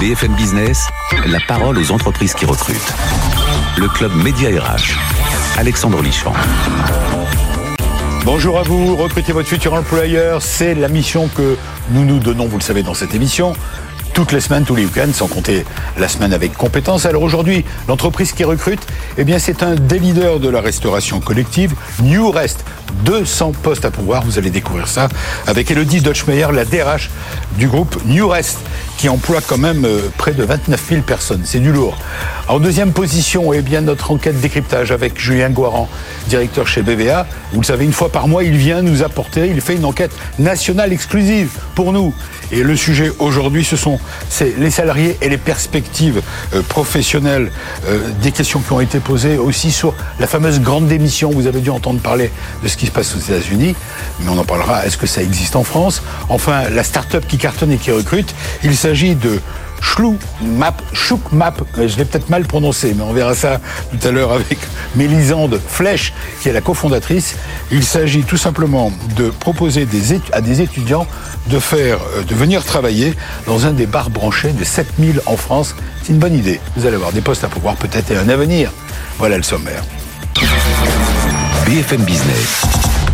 BFM Business, la parole aux entreprises qui recrutent. Le club Média RH. Alexandre Lichamp. Bonjour à vous, recrutez votre futur employeur, c'est la mission que nous nous donnons, vous le savez, dans cette émission toutes les semaines, tous les week-ends, sans compter la semaine avec compétence. Alors aujourd'hui, l'entreprise qui recrute, eh bien, c'est un des leaders de la restauration collective, New Rest. 200 postes à pouvoir, vous allez découvrir ça avec Elodie Deutschmeyer, la DRH du groupe New Rest, qui emploie quand même euh, près de 29 000 personnes. C'est du lourd. En deuxième position, eh bien, notre enquête décryptage avec Julien Guaran, directeur chez BVA. Vous le savez, une fois par mois, il vient nous apporter, il fait une enquête nationale exclusive pour nous. Et le sujet aujourd'hui, ce sont les salariés et les perspectives euh, professionnelles. Euh, des questions qui ont été posées aussi sur la fameuse grande démission. Vous avez dû entendre parler de ce qui se passe aux États-Unis, mais on en parlera. Est-ce que ça existe en France? Enfin, la start-up qui cartonne et qui recrute. S'agit de Chlou Map, Chouk Map, je l'ai peut-être mal prononcé, mais on verra ça tout à l'heure avec Mélisande Flèche, qui est la cofondatrice. Il s'agit tout simplement de proposer à des étudiants de faire, euh, de venir travailler dans un des bars branchés de 7000 en France. C'est une bonne idée. Vous allez avoir des postes à pouvoir peut-être et un avenir. Voilà le sommaire. BFM Business,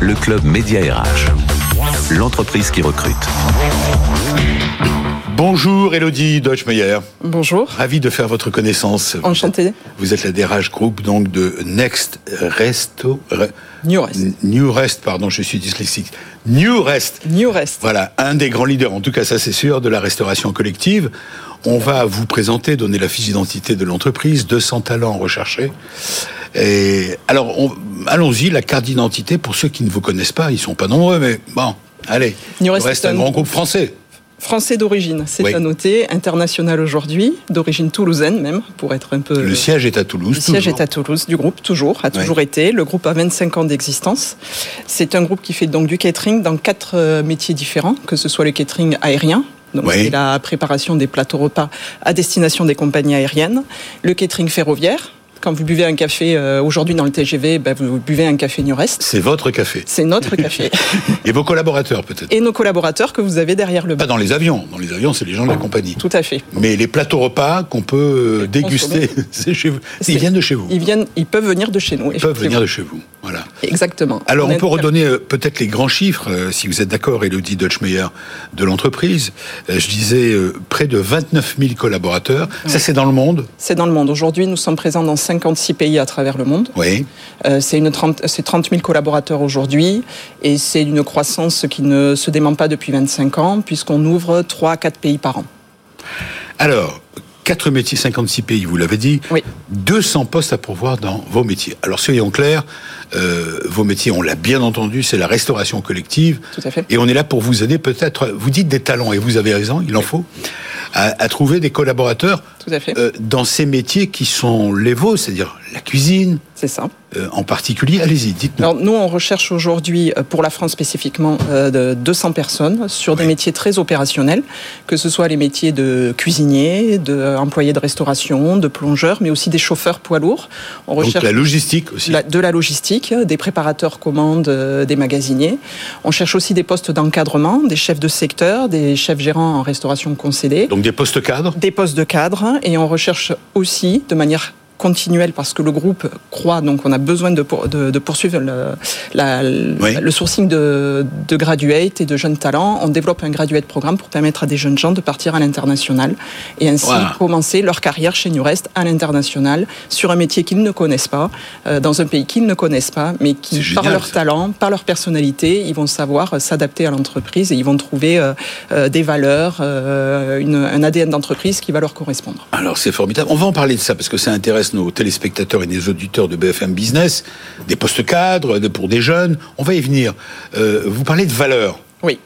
le club Média RH, l'entreprise qui recrute. Bonjour Elodie Deutschmeyer. Bonjour. Ravi de faire votre connaissance. Enchanté. Vous êtes la DRH groupe donc de Next Resto. New Rest. New Rest, pardon, je suis dyslexique. New Rest. New Rest. Voilà, un des grands leaders, en tout cas ça c'est sûr, de la restauration collective. On va vous présenter, donner la fiche d'identité de l'entreprise, 200 talents recherchés. Et alors, allons-y, la carte d'identité pour ceux qui ne vous connaissent pas, ils sont pas nombreux, mais bon, allez. New Rest, un grand groupe français. Français d'origine, c'est à noter, international aujourd'hui, d'origine toulousaine même, pour être un peu... Le siège est à Toulouse. Le siège est à Toulouse, du groupe, toujours, a toujours été. Le groupe a 25 ans d'existence. C'est un groupe qui fait donc du catering dans quatre euh, métiers différents, que ce soit le catering aérien, donc c'est la préparation des plateaux repas à destination des compagnies aériennes, le catering ferroviaire, quand vous buvez un café euh, aujourd'hui dans le TGV, ben, vous buvez un café New Rest. C'est votre café. C'est notre café. Et vos collaborateurs peut-être. Et nos collaborateurs que vous avez derrière le bar. Pas dans les avions. Dans les avions, c'est les gens de la compagnie. Tout à fait. Mais les plateaux repas qu'on peut euh, déguster, c'est chez vous. Ils viennent de chez vous. Ils viennent, ils peuvent venir de chez nous. Ils peuvent venir de chez vous. Voilà. Exactement. Alors on, peut redonner euh, peut-être les grands chiffres, si vous êtes d'accord, Elodie Deutschmeyer, de l'entreprise. je disais près de 29 000 collaborateurs. Ça c'est dans le monde. C'est dans le monde. Aujourd'hui, nous sommes présents dans 56 pays à travers le monde. Oui. Euh, c'est 30, 30 000 collaborateurs aujourd'hui et c'est une croissance qui ne se dément pas depuis 25 ans puisqu'on ouvre 3 à 4 pays par an. Alors, 4 métiers, 56 pays, vous l'avez dit. Oui. 200 postes à pourvoir dans vos métiers. Alors, soyons clairs, euh, vos métiers, on l'a bien entendu, c'est la restauration collective. Tout à fait. Et on est là pour vous aider peut-être, vous dites des talents, et vous avez raison, il en faut, à, trouver des collaborateurs Tout à fait. Euh, dans ces métiers qui sont les vôtres, c'est-à-dire la cuisine, c'est ça. Euh, en particulier, allez-y, dites-nous. Alors nous, on recherche aujourd'hui, pour la France spécifiquement, euh, de 200 personnes sur des métiers très opérationnels, que ce soit les métiers de cuisinier, d'employés de, de restauration, de plongeurs, mais aussi des chauffeurs poids lourds. On recherche Donc la logistique aussi. de la logistique, des préparateurs commandes, des magasiniers. On cherche aussi des postes d'encadrement, des chefs de secteur, des chefs gérants en restauration concédée. Donc des postes cadres? Des postes de cadre. Et on recherche aussi, de manière continuelle parce que le groupe croit, donc on a besoin de, de, poursuivre le, le sourcing de, de graduates et de jeunes talents. On développe un graduate programme pour permettre à des jeunes gens de partir à l'international et ainsi commencer leur carrière chez New Rest à l'international sur un métier qu'ils ne connaissent pas, euh, dans un pays qu'ils ne connaissent pas, mais qui, par leur talent, par leur personnalité, ils vont savoir s'adapter à l'entreprise et ils vont trouver euh, euh, des valeurs, une, un ADN d'entreprise qui va leur correspondre. Alors c'est formidable. On va en parler de ça parce que ça intéresse nos téléspectateurs et nos auditeurs de BFM Business, des postes cadres pour des jeunes. On va y venir. Euh, vous parlez de valeurs. Oui.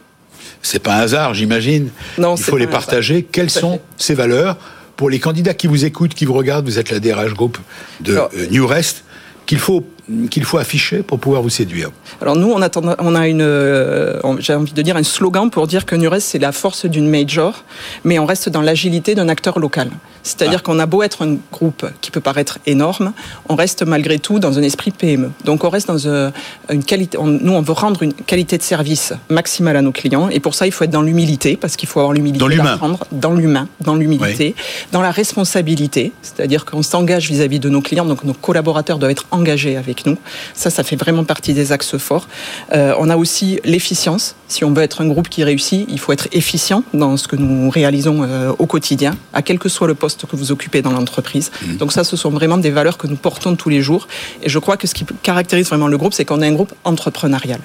C'est pas un hasard, j'imagine. Non, Il faut les partager. Quelles sont ces valeurs pour les candidats qui vous écoutent, qui vous regardent Vous êtes la DRH Group de euh, New Rest qu'il faut qu'il faut afficher pour pouvoir vous séduire Alors nous, on a, on a une, euh, j'ai envie de dire un slogan pour dire que Nures c'est la force d'une major, mais on reste dans l'agilité d'un acteur local. C'est-à-dire Ah. qu'on a beau être un groupe qui peut paraître énorme, on reste malgré tout dans un esprit PME. Donc on reste dans euh, une qualité. on- nous, on veut rendre une qualité de service maximale à nos clients, et pour ça, il faut être dans l'humilité, parce qu'il faut avoir l'humilité Dans l'humain. dans l'humain, dans l'humilité, dans la responsabilité, c'est-à-dire qu'on s'engage vis-à-vis de nos clients, donc nos collaborateurs doivent être engagés avec nous. Ça, ça fait vraiment partie des axes forts. Euh, on a aussi l'efficience. Si on veut être un groupe qui réussit, il faut être efficient dans ce que nous réalisons euh, au quotidien, à quel que soit le poste que vous occupez dans l'entreprise. Donc ça, ce sont vraiment des valeurs que nous portons tous les jours. Et je crois que ce qui caractérise vraiment le groupe, c'est qu'on est un groupe entrepreneurial.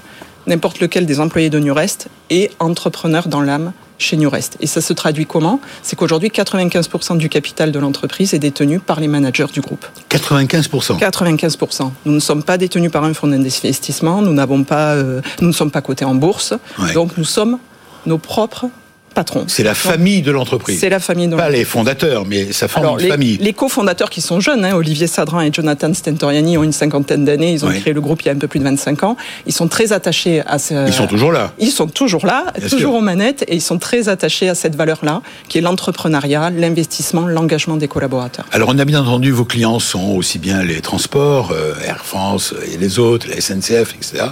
N'importe lequel des employés de Newrest est entrepreneur dans l'âme chez Newrest. Et ça se traduit comment? C'est qu'aujourd'hui, 95% du capital de l'entreprise est détenu par les managers du groupe. 95%. 95%. Nous ne sommes pas détenus par un fonds d'investissement, nous n'avons pas, euh, nous ne sommes pas cotés en bourse, Ouais. donc nous sommes nos propres patrons. C'est la famille de l'entreprise. C'est la famille de Pas les fondateurs, mais ça forme alors, une les, famille. les cofondateurs qui sont jeunes, hein, Olivier Sadran et Jonathan Stentoriani, ont une cinquantaine d'années. Ils ont créé le groupe il y a un peu plus de 25 ans. Ils sont très attachés à ce. Ils sont toujours là. Ils sont toujours là, Bien toujours sûr. aux manettes, et ils sont très attachés à cette valeur-là, qui est l'entrepreneuriat, l'investissement, l'engagement des collaborateurs. Alors, on a bien entendu, vos clients sont aussi bien les transports, euh, Air France et les autres, la SNCF, etc.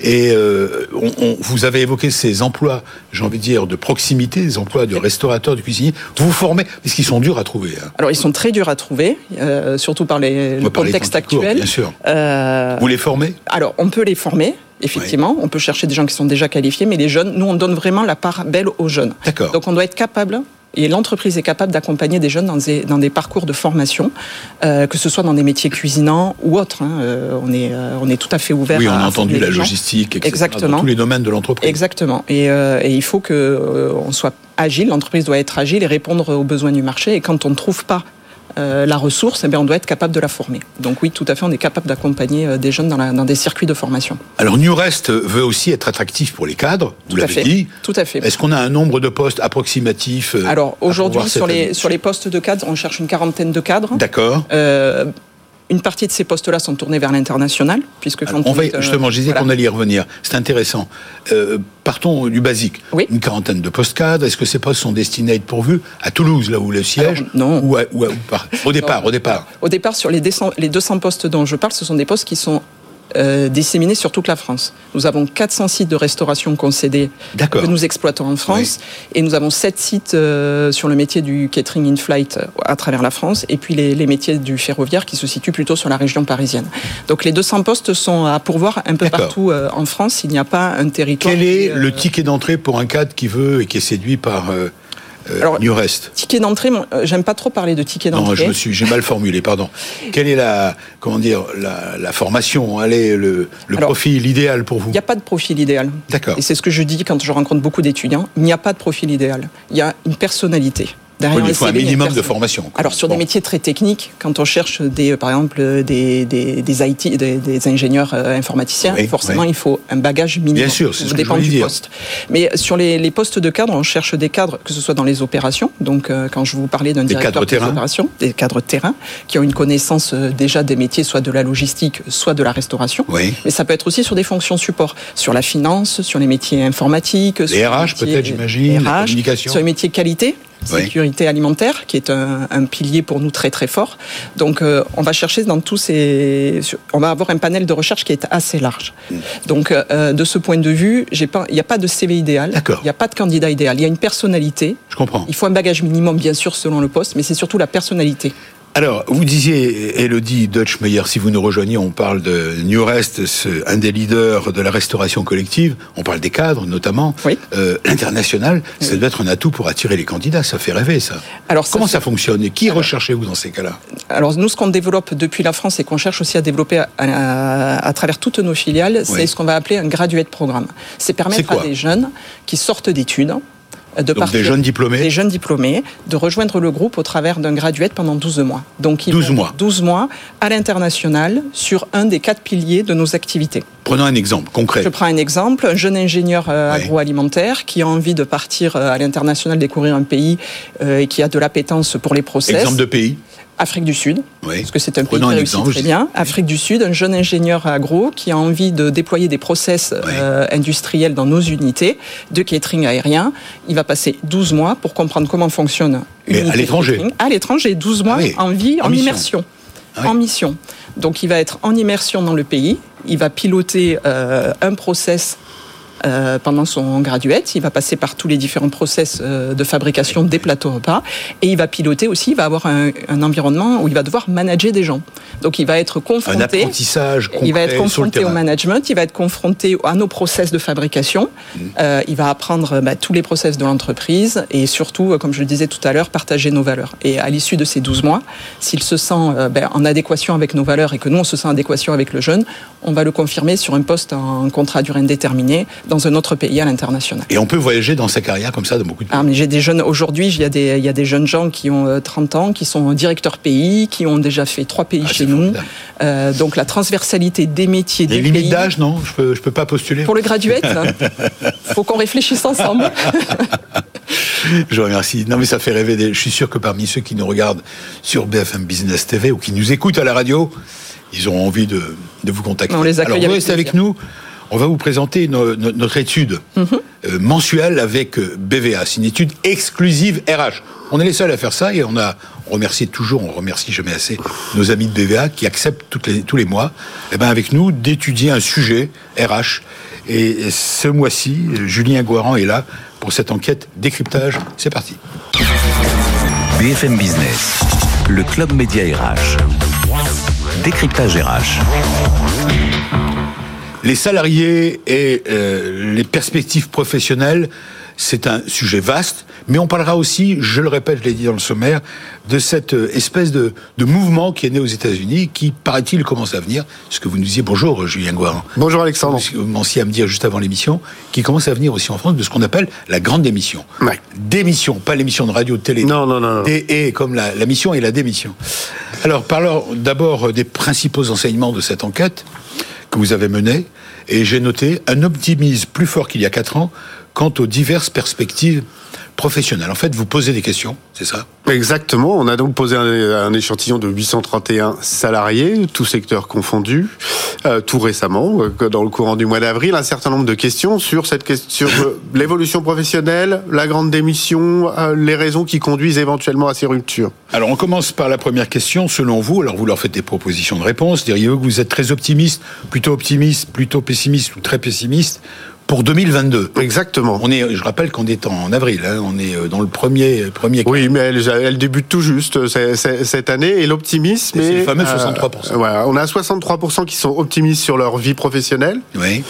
Et euh, on, on- vous avez évoqué ces emplois, j'ai envie de dire, de proximité, des emplois de restaurateur, de cuisinier. Vous formez, parce qu'ils sont durs à trouver. hein. Alors, ils sont très durs à trouver, euh, surtout par les, le contexte actuel. Bien sûr. Euh, Vous les formez? Alors, on peut les former, effectivement. On peut chercher des gens qui sont déjà qualifiés, mais les jeunes, nous, on donne vraiment la part belle aux jeunes. D'accord. Donc, on doit être capable. Et l'entreprise est capable d'accompagner des jeunes dans des, dans des parcours de formation, euh, que ce soit dans des métiers cuisinants ou autres. hein. Euh, on, est, euh, on est tout à fait ouvert Oui, on a à entendu la logistique, etc. Exactement. Dans tous les domaines de l'entreprise. Exactement. Et, et il faut que euh, on soit agile. L'entreprise doit être agile et répondre aux besoins du marché. Et quand on ne trouve pas euh, la ressource, eh bien, on doit être capable de la former. Donc oui, tout à fait, on est capable d'accompagner euh, des jeunes dans, la- dans des circuits de formation. Alors, Newrest veut aussi être attractif pour les cadres, vous l'avez dit. Tout à fait. Est-ce qu'on a un nombre de postes approximatifs euh, Alors aujourd'hui, sur cette les, année? sur les postes de cadres, on cherche une quarantaine de cadres. D'accord. Une partie de ces postes-là sont tournés vers l'international, puisque quand on va, euh, justement, je disais voilà. qu'on allait y revenir. C'est intéressant. Euh, partons du basique. Oui. Une quarantaine de postes cadres. Est-ce que ces postes sont destinés à être pourvus à Toulouse, là où le siège Alors, non. Ou, à- ou à- ou par- Au départ, au départ. Au départ, sur les, 200 les 200 postes dont je parle, ce sont des postes qui sont euh, disséminés sur toute la France. Nous avons 400 sites de restauration concédés que nous exploitons en France et nous avons 7 sites euh, sur le métier du catering in-flight euh, à travers la France et puis les, les métiers du ferroviaire qui se situent plutôt sur la région parisienne. Donc les 200 postes sont à pourvoir un peu partout euh, en France. Il n'y a pas un territoire... Quel est le ticket d'entrée pour un cadre qui veut et qui est séduit par euh, Alors, Newrest Ticket d'entrée, euh, j'aime pas trop parler de ticket Non, d'entrée. je me suis, j'ai mal formulé, pardon. Quelle est la, comment dire, la, la formation Allez, le, le Alors, profil idéal pour vous Il n'y a pas de profil idéal. D'accord. Et c'est ce que je dis quand je rencontre beaucoup d'étudiants. Il n'y a pas de profil idéal. Il y a une personnalité. Derrière Oui, mais le il faut un minimum de formation. Alors sur Bon. des métiers très techniques, quand on cherche des, par exemple des, des, des IT, des, des ingénieurs euh, informaticiens, Oui, forcément oui. il faut un bagage minimum. Bien sûr, c'est ce Ça que je dépend du dire. poste. Mais sur les, les postes de cadre, on cherche des cadres, que ce soit dans les opérations. Donc euh, quand je vous parlais d'un directeur cadres des terrain. opérations, des cadres terrain, qui ont une connaissance euh, déjà des métiers, soit de la logistique, soit de la restauration. Mais ça peut être aussi sur des fonctions support, sur la finance, sur les métiers informatiques, sur RH métiers- peut-être, j'imagine, sur les métiers qualité, Oui. sécurité alimentaire, qui est un, un pilier pour nous très très fort. Donc euh, on va chercher dans tous ces, on va avoir un panel de recherche qui est assez large. Mm. Donc euh, de ce point de vue, j'ai pas, il n'y a pas de CV idéal, D'accord. il n'y a pas de candidat idéal, il y a une personnalité. Je comprends. Il faut un bagage minimum bien sûr selon le poste, mais c'est surtout la personnalité. Alors, vous disiez, Elodie Deutschmeyer, si vous nous rejoignez, on parle de Newrest, ce- un des leaders de la restauration collective. On parle des cadres, notamment. Oui. Euh, L'international, ça doit être un atout pour attirer les candidats. Ça fait rêver, ça. Alors, Comment ça fonctionne Et qui recherchez-vous dans ces cas-là? Alors nous, ce qu'on développe depuis la France et qu'on cherche aussi à développer à, à- à travers toutes nos filiales, c'est Oui. ce qu'on va appeler un graduate programme. C'est permettre à des jeunes qui sortent d'études de Donc partir- des jeunes diplômés des jeunes diplômés, de rejoindre le groupe au travers d'un graduate pendant 12 mois. Donc ils 12 vont mois. 12 mois à l'international sur un des quatre piliers de nos activités. Prenons un exemple concret. Je prends un exemple, un jeune ingénieur euh, agroalimentaire qui a envie de partir euh, à l'international découvrir un pays euh, et qui a de l'appétence pour les process. Exemple de pays Afrique du Sud, parce que c'est un pays qui réussit très bien. Afrique du Sud, un jeune ingénieur agro qui a envie de déployer des process euh, industriels dans nos unités de catering aérien. Il va passer 12 mois pour comprendre comment fonctionne une unité à l'étranger. À l'étranger, 12 mois ah en vie, en, immersion. Ah en mission. Donc il va être en immersion dans le pays. Il va piloter euh, un process euh, pendant son graduate. Il va passer par tous les différents process euh, de fabrication des plateaux repas et il va piloter aussi. Il va avoir un, environnement où il va devoir manager des gens. Donc il va être confronté. Un apprentissage Il va être confronté au management. Il va être confronté à nos process de fabrication. Mmh. Euh, il va apprendre bah, tous les process de l'entreprise et surtout, comme je le disais tout à l'heure, partager nos valeurs. Et à l'issue de ces 12 mois, s'il se sent ben, en adéquation avec nos valeurs et que nous on se sent en adéquation avec le jeune, on va le confirmer sur un poste en contrat durée indéterminée dans un autre pays à l'international. Et on peut voyager dans sa carrière comme ça de beaucoup de pays. Ah, j'ai des jeunes aujourd'hui, il y a des il y a des jeunes gens qui ont 30 euh, ans, qui sont directeurs pays, qui ont déjà fait trois pays ah, chez nous. Euh, donc la transversalité des métiers des limites d'âge, non? Je peux je peux pas postuler. Pour le graduate, faut qu'on réfléchisse ensemble. Je vous remercie. Non, mais ça fait rêver. Je suis sûr que parmi ceux qui nous regardent sur BFM Business TV ou qui nous écoutent à la radio, ils ont envie de, de vous contacter. On les accueille Alors, vous restez avec nous. On va vous présenter notre étude mhm. euh, mensuelle avec euh, BVA. C'est une étude exclusive RH. On est les seuls à faire ça et on a on remercie toujours, on remercie jamais assez nos amis de BVA qui acceptent toutes les, tous les mois, eh ben avec nous d'étudier un sujet RH. Et ce mois-ci, Julien Guaran est là pour cette enquête décryptage. C'est parti. BFM Business, le club média RH. Décryptage RH. Les salariés et euh, les perspectives professionnelles, c'est un sujet vaste, mais on parlera aussi, je le répète, je l'ai dit dans le sommaire, de cette euh, espèce de, mouvement qui est né aux États-Unis, qui, paraît-il, commence à venir. Ce que vous nous disiez, bonjour Julien Guarin. Bonjour Alexandre. Vous commenciez à me dire juste avant l'émission, qui commence à venir aussi en France de ce qu'on appelle la grande démission. Ouais. Démission, pas l'émission de radio, de télé. Non, non, non. Et, comme la, la mission et la démission. Alors, parlons d'abord des principaux enseignements de cette enquête que vous avez menée et j'ai noté un optimisme plus fort qu'il y a quatre ans quant aux diverses perspectives professionnelles. En fait, vous posez des questions, c'est ça? Exactement. On a donc posé un, échantillon de 831 salariés, tous secteurs confondus, euh, tout récemment, euh, dans le courant du mois d'avril, un certain nombre de questions sur cette question, euh, l'évolution professionnelle, la grande démission, les raisons qui conduisent éventuellement à ces ruptures. Alors, on commence par la première question. Selon vous, alors vous leur faites des propositions de réponse. Diriez-vous que vous êtes très optimiste, plutôt optimiste, plutôt pessimiste ou très pessimiste pour 2022. Exactement. On est, je rappelle qu'on est en avril, hein, on est euh, dans le premier premier. Oui, mais elle, elle débute tout juste euh, cette année et l'optimisme. C'est le fameux 63%. Euh, voilà, on a 63% qui sont optimistes sur leur vie professionnelle. Oui.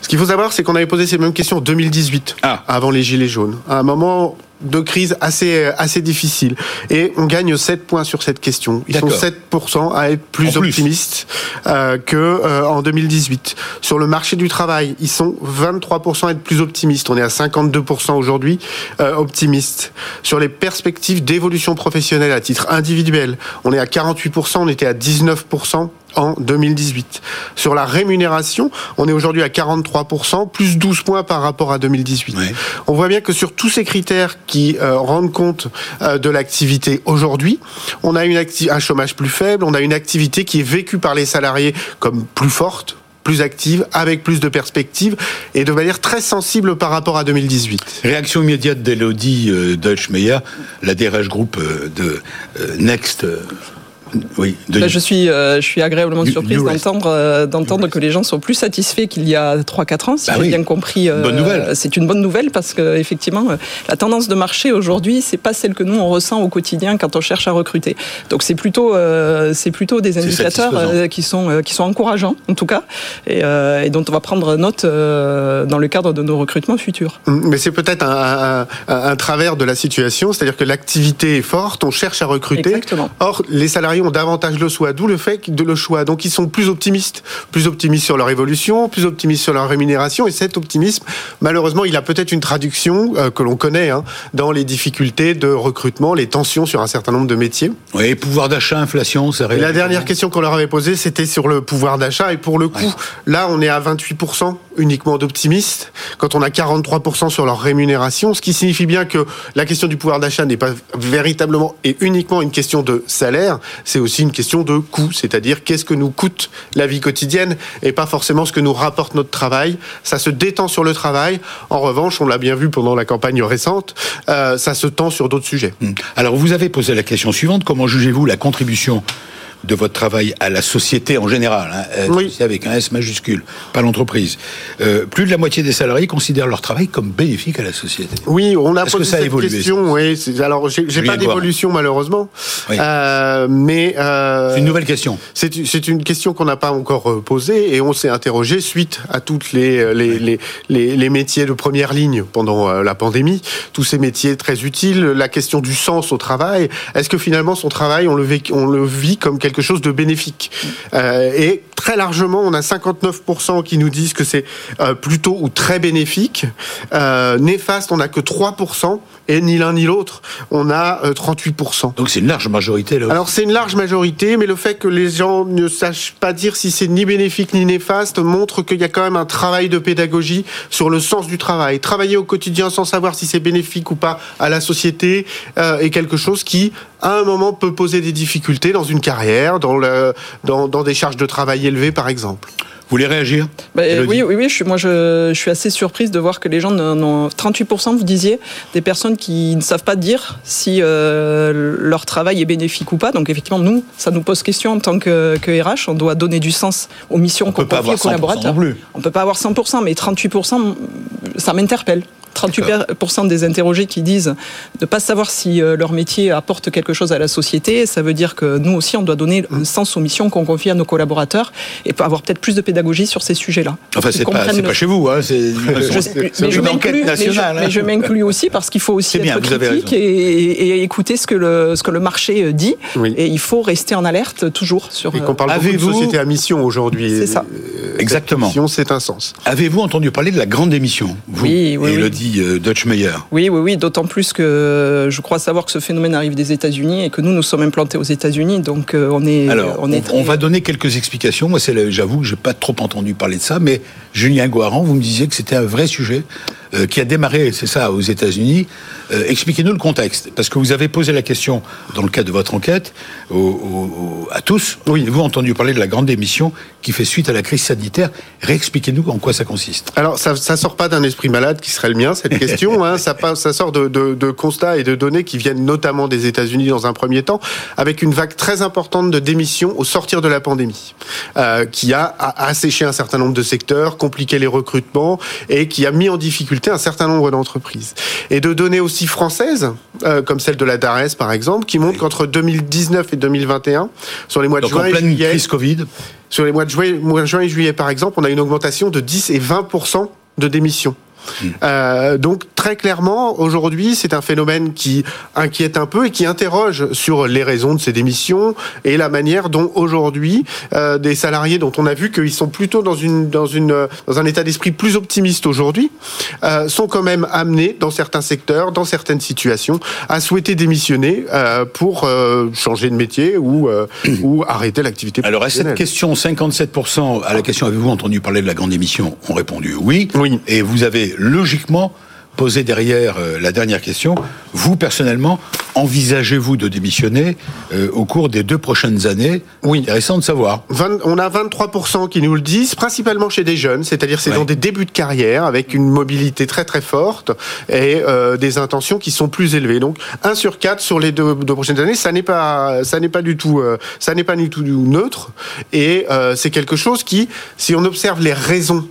Ce qu'il faut savoir, c'est qu'on avait posé ces mêmes questions en 2018, ah. avant les Gilets jaunes. À un moment de crise assez assez difficile et on gagne 7 points sur cette question. Ils sont 7% à être plus optimistes euh, que euh, en 2018. Sur le marché du travail, ils sont 23% à être plus optimistes. On est à 52% aujourd'hui euh, optimistes. Sur les perspectives d'évolution professionnelle à titre individuel, on est à 48%, on était à 19% en 2018. Sur la rémunération, on est aujourd'hui à 43%, plus 12 points par rapport à 2018. On voit bien que sur tous ces critères qui euh, rendent compte euh, de l'activité aujourd'hui, on a une un chômage plus faible, on a une activité qui est vécue par les salariés comme plus forte, plus active, avec plus de perspectives et de manière très sensible par rapport à 2018. Réaction immédiate d'Elodie euh, Deutschmeyer, la DRH Group de Next oui. Bah, je suis, euh, je suis agréablement surprise d'entendre, euh, d'entendre que les gens sont plus satisfaits qu'il y a 3-4 ans. Si bah j'ai bien compris, euh, c'est une bonne nouvelle parce que effectivement, la tendance de marché aujourd'hui, c'est pas celle que nous on ressent au quotidien quand on cherche à recruter. Donc c'est plutôt, c'est plutôt des indicateurs qui sont, qui sont encourageants en tout cas, et, et, dont on va prendre note dans le cadre de nos recrutements futurs. Mais c'est peut-être un, un, un, travers de la situation, c'est-à-dire que l'activité est forte, on cherche à recruter. Exactement. Or les salariés ont davantage le choix, d'où le fait de le choix. Donc ils sont plus optimistes, plus optimistes sur leur évolution, plus optimistes sur leur rémunération. Et cet optimisme, malheureusement, il a peut-être une traduction euh, que l'on connaît hein, dans les difficultés de recrutement, les tensions sur un certain nombre de métiers. Oui, pouvoir d'achat, inflation, c'est La dernière question qu'on leur avait posée, c'était sur le pouvoir d'achat. Et pour le coup, là, on est à 28% uniquement d'optimistes, quand on a 43% sur leur rémunération, ce qui signifie bien que la question du pouvoir d'achat n'est pas véritablement et uniquement une question de salaire, c'est aussi une question de coût, c'est-à-dire qu'est-ce que nous coûte la vie quotidienne et pas forcément ce que nous rapporte notre travail. Ça se détend sur le travail. En revanche, on l'a bien vu pendant la campagne récente, euh, ça se tend sur d'autres sujets. Hmm. Alors vous avez posé la question suivante, comment jugez-vous la contribution de votre travail à la société en général, hein, euh, oui. avec un S majuscule, pas l'entreprise. Euh, plus de la moitié des salariés considèrent leur travail comme bénéfique à la société. Oui, on a posé cette question. Oui, alors j'ai pas d'évolution malheureusement, euh, mais euh, c'est une nouvelle question. C'est une question qu'on n'a pas encore posée et on s'est interrogé suite à toutes les les, les les, les métiers de première ligne pendant la pandémie, tous ces métiers très utiles, la question du sens au travail. Est-ce que finalement son travail on le vit, on le vit comme quelque chose de bénéfique. Euh, et très largement, on a 59% qui nous disent que c'est euh, plutôt ou très bénéfique. Euh, néfaste, on n'a que 3%. Et ni l'un ni l'autre, on a 38%. Donc c'est une large majorité. Là Alors c'est une large majorité, mais le fait que les gens ne sachent pas dire si c'est ni bénéfique ni néfaste montre qu'il y a quand même un travail de pédagogie sur le sens du travail. Travailler au quotidien sans savoir si c'est bénéfique ou pas à la société est quelque chose qui, à un moment, peut poser des difficultés dans une carrière, dans, le, dans, dans des charges de travail élevées, par exemple. Vous voulez réagir bah, Oui, oui, oui. Je suis, moi, je, je, suis assez surprise de voir que les gens, n'ont 38%, vous disiez, des personnes qui ne savent pas dire si euh, leur travail est bénéfique ou pas. Donc, effectivement, nous, ça nous pose question en tant que, que RH. On doit donner du sens aux missions qu'on confie aux collaborateurs. On peut pas avoir 100%, mais 38%, ça m'interpelle. 38% des interrogés qui disent ne pas savoir si euh, leur métier apporte quelque chose à la société. Ça veut dire que nous aussi, on doit donner un sens aux missions qu'on confie à nos collaborateurs et avoir peut-être plus de pédagogie sur ces sujets-là. Enfin, c'est pas, pas, chez vous, hein, c'est une enquête nationale. Mais je, m'inclus aussi parce qu'il faut aussi être critique et, écouter ce que le, ce que le marché euh, dit. Et il faut rester en alerte toujours sur. Et qu'on parle beaucoup de société à mission aujourd'hui. C'est ça. Exactement. C'est un sens. Avez-vous entendu parler de la grande émission Oui, oui. le dit euh, Dutch Meyer. Oui, oui, oui, d'autant plus que je crois savoir que ce phénomène arrive des États-Unis et que nous, nous sommes implantés aux États-Unis, donc euh, on est. Alors, on, est on va donner quelques explications. Moi, j'avoue que j'ai pas trop entendu parler de ça, mais Julien Guaran, vous me disiez que c'était un vrai sujet. Euh, qui a démarré, c'est ça, aux États-Unis. Euh, expliquez-nous le contexte, parce que vous avez posé la question dans le cadre de votre enquête à tous. Oui. Avez-vous entendu parler de la grande émission qui fait suite à la crise sanitaire? Réexpliquez-nous en quoi ça consiste. Alors, ça, ça sort pas d'un esprit malade qui serait le mien cette question. hein, ça, ça sort de, de, de, constats et de données qui viennent notamment des États-Unis dans un premier temps, avec une vague très importante de démissions au sortir de la pandémie, euh, qui a asséché un certain nombre de secteurs, compliqué les recrutements et qui a mis en difficulté un certain nombre d'entreprises. Et de données aussi françaises, euh, comme celle de la DARES par exemple, qui montrent qu'entre 2019 et 2021, sur les mois de juin et juillet, COVID. sur les mois de juin, juin et juillet par exemple, on a une augmentation de 10 et 20% de démissions. Euh, donc très clairement, aujourd'hui, c'est un phénomène qui inquiète un peu et qui interroge sur les raisons de ces démissions et la manière dont aujourd'hui euh, des salariés dont on a vu qu'ils sont plutôt dans une dans une dans un état d'esprit plus optimiste aujourd'hui euh, sont quand même amenés dans certains secteurs, dans certaines situations, à souhaiter démissionner pour changer de métier ou ou arrêter l'activité. Alors à cette question, 57% à la question avez-vous entendu parler de la grande émission ont répondu oui. Oui. Et vous avez logiquement posé derrière euh, la dernière question, vous personnellement, envisagez-vous de démissionner euh, au cours des deux prochaines années? Oui. Intéressant de savoir. on a 23% qui nous le disent, principalement chez des jeunes, c'est-à-dire c'est dans des débuts de carrière avec une mobilité très très forte et euh, des intentions qui sont plus élevées. Donc 1 sur 4 sur les deux, prochaines années, ça n'est pas ça n'est pas du tout ça n'est pas du tout neutre et c'est quelque chose qui, si on observe les raisons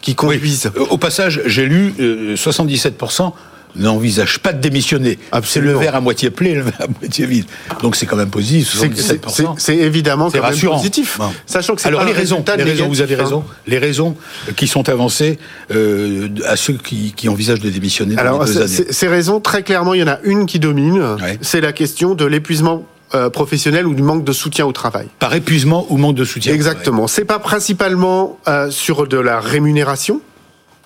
qui conduisent. Au passage, j'ai lu 77% euh, n'envisagent pas de démissionner. C'est le verre à moitié plein, le verre à moitié vide. Donc c'est quand même positif. C'est évidemment quand même positif. Sachant que Alors les raisons, les raisons, vous avez raison, hein. les raisons qui sont avancées euh, à ceux qui, qui, envisagent de démissionner. Dans Alors les deux années. ces raisons, très clairement, il y en a une qui domine. C'est la question de l'épuisement euh, professionnel ou du manque de soutien au travail. Par épuisement ou manque de soutien. Exactement. C'est pas principalement euh, sur de la rémunération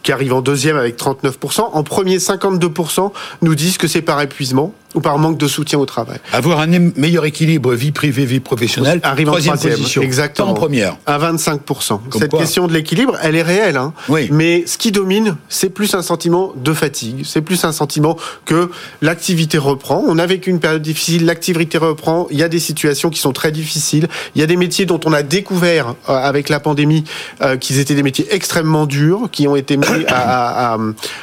qui arrive en deuxième avec 39%. En premier, 52% nous disent que c'est par épuisement. Ou par manque de soutien au travail. Avoir un meilleur équilibre vie privée, vie professionnelle. Arrive en troisième, position. Exactement. en première. À 25%. Cette question de l'équilibre, elle est réelle. Hein. Oui. Mais ce qui domine, c'est plus un sentiment de fatigue. C'est plus un sentiment que l'activité reprend. On a vécu une période difficile, l'activité reprend. Il y a des situations qui sont très difficiles. Il y a des métiers dont on a découvert euh, avec la pandémie euh, qu'ils étaient des métiers extrêmement durs, qui ont été mis à, à,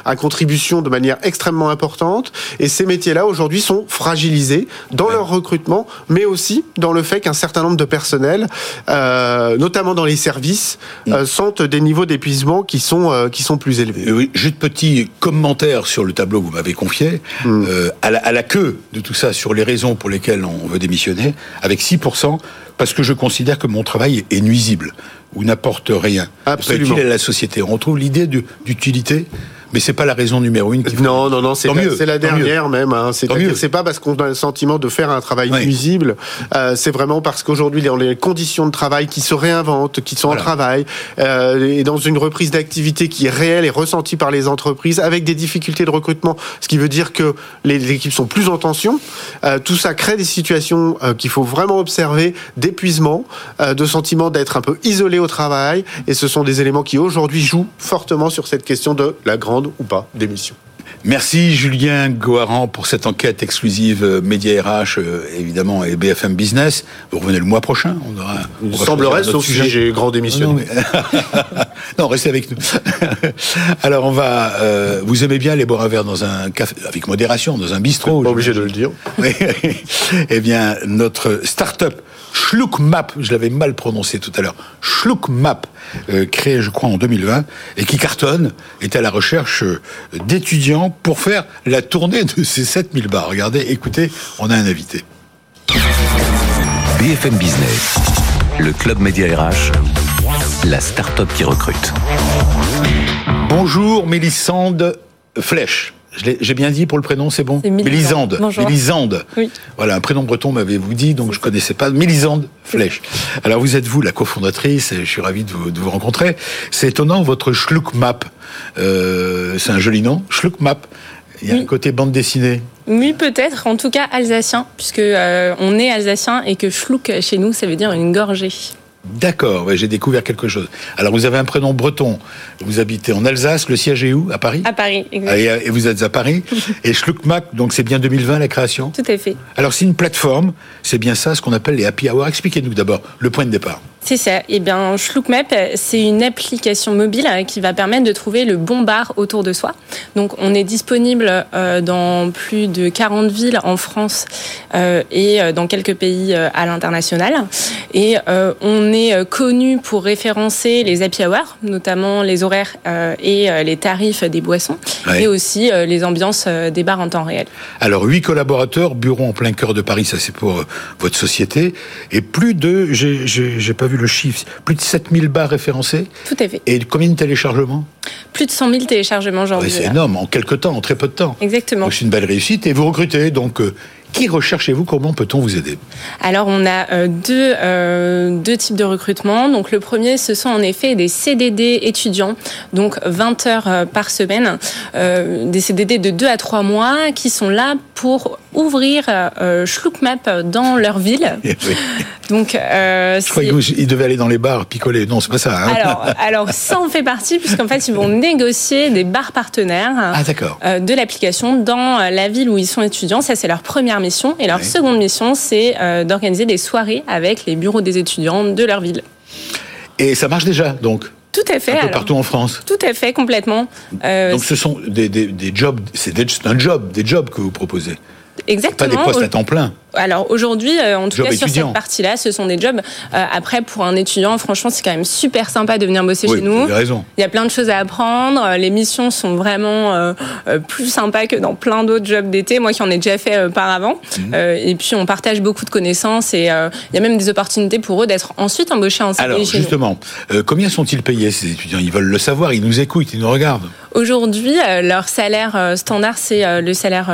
à contribution de manière extrêmement importante. Et ces métiers-là, aujourd'hui, sont fragilisés dans leur recrutement, mais aussi dans le fait qu'un certain nombre de personnels, euh, notamment dans les services, mm. euh, sentent des niveaux d'épuisement qui sont euh, qui sont plus élevés. Oui, juste petit commentaire sur le tableau que vous m'avez confié. Mm. À, la, à, la, queue de tout ça, sur les raisons pour lesquelles on veut démissionner, avec 6%, parce que je considère que mon travail est nuisible ou n'apporte rien. Absolument. à la société. On retrouve l'idée d'utilité mais c'est pas la raison numéro une. non, non, non, c'est la, la dernière même. Hein. C'est pas parce qu'on a le sentiment de faire un travail nuisible. Euh, c'est vraiment parce qu'aujourd'hui, dans les conditions de travail qui se réinventent, qui sont en travail, euh, et dans une reprise d'activité qui est réelle et ressentie par les entreprises, avec des difficultés de recrutement, ce qui veut dire que les, équipes sont plus en tension. Euh, tout ça crée des situations euh, qu'il faut vraiment observer, d'épuisement, euh, de sentiment d'être un peu isolé au travail, et ce sont des éléments qui aujourd'hui jouent fortement sur cette question de la grande ou pas d'émission. Merci Julien Goharan pour cette enquête exclusive euh, Média RH, euh, évidemment, et BFM Business. Vous revenez le mois prochain. On aura. Il semblerait, sauf si j'ai grand démission. Non, restez avec nous. Alors, on va. Euh, vous aimez bien les boire un verre dans un café, avec modération, dans un bistrot. Pas obligé de le dire. eh bien, notre start-up Schluckmap, je l'avais mal prononcé tout à l'heure, Schluckmap, euh, créé je crois en 2020, et qui cartonne, est à la recherche euh, d'étudiants pour faire la tournée de ces 7000 bars. Regardez, écoutez, on a un invité. BFM Business, le club média RH, la start-up qui recrute. Bonjour Mélissande Flèche. J'ai bien dit pour le prénom, c'est bon Mélisande. Mélisande. Oui. Voilà, un prénom breton m'avez-vous dit, donc je ne connaissais pas. Mélisande Flèche. Alors vous êtes vous la cofondatrice, et je suis ravi de vous, de vous rencontrer. C'est étonnant, votre Schluckmap, euh, c'est un joli nom, Schluckmap. Il y a un côté bande dessinée. Oui, peut-être, en tout cas alsacien, puisque euh, on est alsacien et que Schluck chez nous, ça veut dire une gorgée. D'accord, j'ai découvert quelque chose. Alors vous avez un prénom breton, vous habitez en Alsace, le siège est où? À Paris? À Paris, exactement. Et, vous êtes à Paris? et Schluckmac, donc c'est bien 2020 la création? Tout à fait. Alors c'est une plateforme, c'est bien ça ce qu'on appelle les happy hours. Expliquez-nous d'abord le point de départ. C'est ça. Eh bien, Schluckmap, c'est une application mobile euh, qui va permettre de trouver le bon bar autour de soi. Donc, on est disponible euh, dans plus de 40 villes en France euh, et dans quelques pays à l'international. Et on est connu pour référencer les happy hours, notamment les horaires et les tarifs des boissons, et aussi les ambiances des bars en temps réel. Alors, huit collaborateurs, bureau en plein cœur de Paris, ça c'est pour votre société, et plus de, j'ai pas vu le chiffre, plus de 7000 bars référencés. Tout à fait. Et combien de téléchargements? Plus de 100 000 téléchargements aujourd'hui. c'est énorme, en quelques temps, en très peu de temps. Exactement. c'est une belle réussite. Et vous recrutez, donc euh, qui recherchez-vous? Comment peut-on vous aider? Alors, on a euh, deux, euh, deux types de recrutement. Donc, le premier, ce sont en effet des CDD étudiants, donc 20 heures par semaine, des CDD de 2 à 3 mois qui sont là pour ouvrir Schluckmap dans leur ville. Eh donc, Je croyais qu'ils devaient aller dans les bars picoler. Non, c'est pas ça. Hein. alors, alors, ça en fait partie, puisqu'en fait, ils vont négocier des bars partenaires ah, de l'application dans la ville où ils sont étudiants. Ça, c'est leur première mission. Et leur seconde mission, c'est euh, d'organiser des soirées avec les bureaux des étudiants de leur ville. Et ça marche déjà, donc? Tout à fait. Un peu partout en France. Tout à fait, complètement. Euh, donc ce sont des, des jobs, c'est un job, des jobs que vous proposez. Pas des postes à temps plein. Alors aujourd'hui, euh, en tout cas sur cette partie-là, ce sont des jobs. Euh, après, pour un étudiant, franchement, c'est quand même super sympa de venir bosser chez nous. Il y a plein de choses à apprendre. Les missions sont vraiment euh, plus sympas que dans plein d'autres jobs d'été. Moi, qui en ai déjà fait auparavant. Mhm. et puis, on partage beaucoup de connaissances et il y a même des opportunités pour eux d'être ensuite embauchés en CDI Alors justement, combien sont-ils payés ces étudiants? Ils veulent le savoir. Ils nous écoutent, ils nous regardent. Aujourd'hui, leur salaire standard, c'est le salaire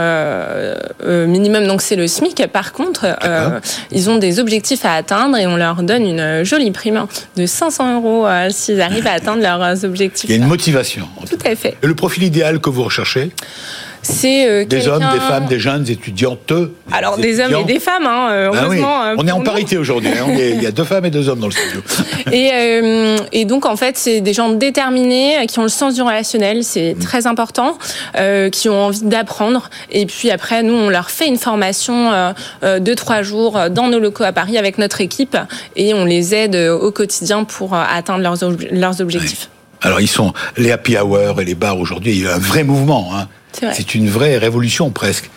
minimum, donc c'est le SMIC. Par contre, euh, ils ont des objectifs à atteindre et on leur donne une jolie prime de 500 euros euh, s'ils arrivent à atteindre leurs objectifs. Il y a une motivation. Tout à fait. Et le profil idéal que vous recherchez? C'est euh, des hommes, des femmes, des jeunes étudiantes. Alors des, hommes et des femmes, hein, euh, heureusement. Euh, on est en parité aujourd'hui. Hein. il y a deux femmes et deux hommes dans le studio. et, et donc en fait, c'est des gens déterminés qui ont le sens du relationnel, c'est mm. très important, qui ont envie d'apprendre. Et puis après, nous, on leur fait une formation de trois jours dans nos locaux à Paris avec notre équipe et on les aide au quotidien pour atteindre leurs, leurs objectifs. Alors ils sont les happy hours et les bars aujourd'hui, il y a un vrai mouvement. Hein. C'est une vraie révolution presque.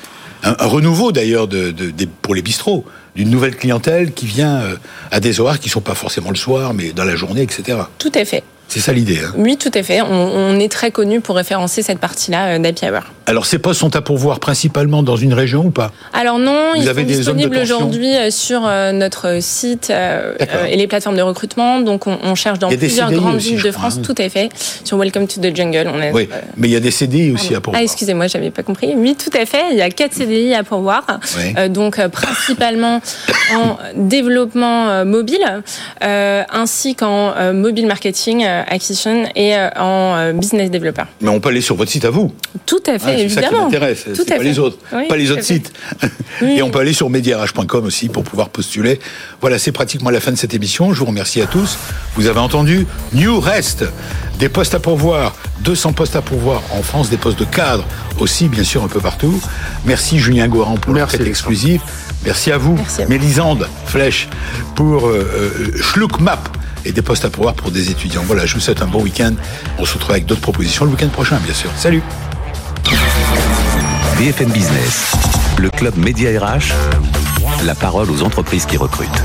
Un, renouveau d'ailleurs de, pour les bistrots, d'une nouvelle clientèle qui vient euh, à des horaires qui ne sont pas forcément le soir, mais dans la journée, etc. Tout à fait. C'est ça l'idée. Hein. Oui, tout à fait. On, est très connu pour référencer cette partie-là euh, d'Happy Hour. Alors, ces postes sont à pourvoir principalement dans une région ou pas? Alors non, ils sont disponibles aujourd'hui euh, sur euh, notre site et les plateformes de recrutement. Donc, on, cherche dans plusieurs grandes villes de France. Hein. Tout à fait. Sur Welcome to the Jungle. On oui, mais il y a des CDI aussi à pourvoir. Ah, excusez-moi, j'avais pas compris. Oui, tout à fait. Il y a quatre CDI à pourvoir. donc, principalement en développement mobile, ainsi qu'en mobile marketing acquisition et euh, en euh, business developer. Mais on peut aller sur votre site à vous. Tout à fait, évidemment. C'est ça qui m'intéresse, c'est pas les autres, pas les autres sites. Et on peut aller sur mediarh.com aussi pour pouvoir postuler. Voilà, c'est pratiquement la fin de cette émission. Je vous remercie à tous. Vous avez entendu New Rest, des postes à pourvoir, 200 postes à pourvoir en France, des postes de cadre aussi, bien sûr, un peu partout. Merci Julien Goran pour le trait exclusif. Merci à vous, Mélisande Flèche, pour euh, euh Map et des postes à pouvoir pour des étudiants. Voilà, je vous souhaite un bon week-end. On se retrouve avec d'autres propositions le week-end prochain, bien sûr. Salut BFM Business, le club Média RH, la parole aux entreprises qui recrutent.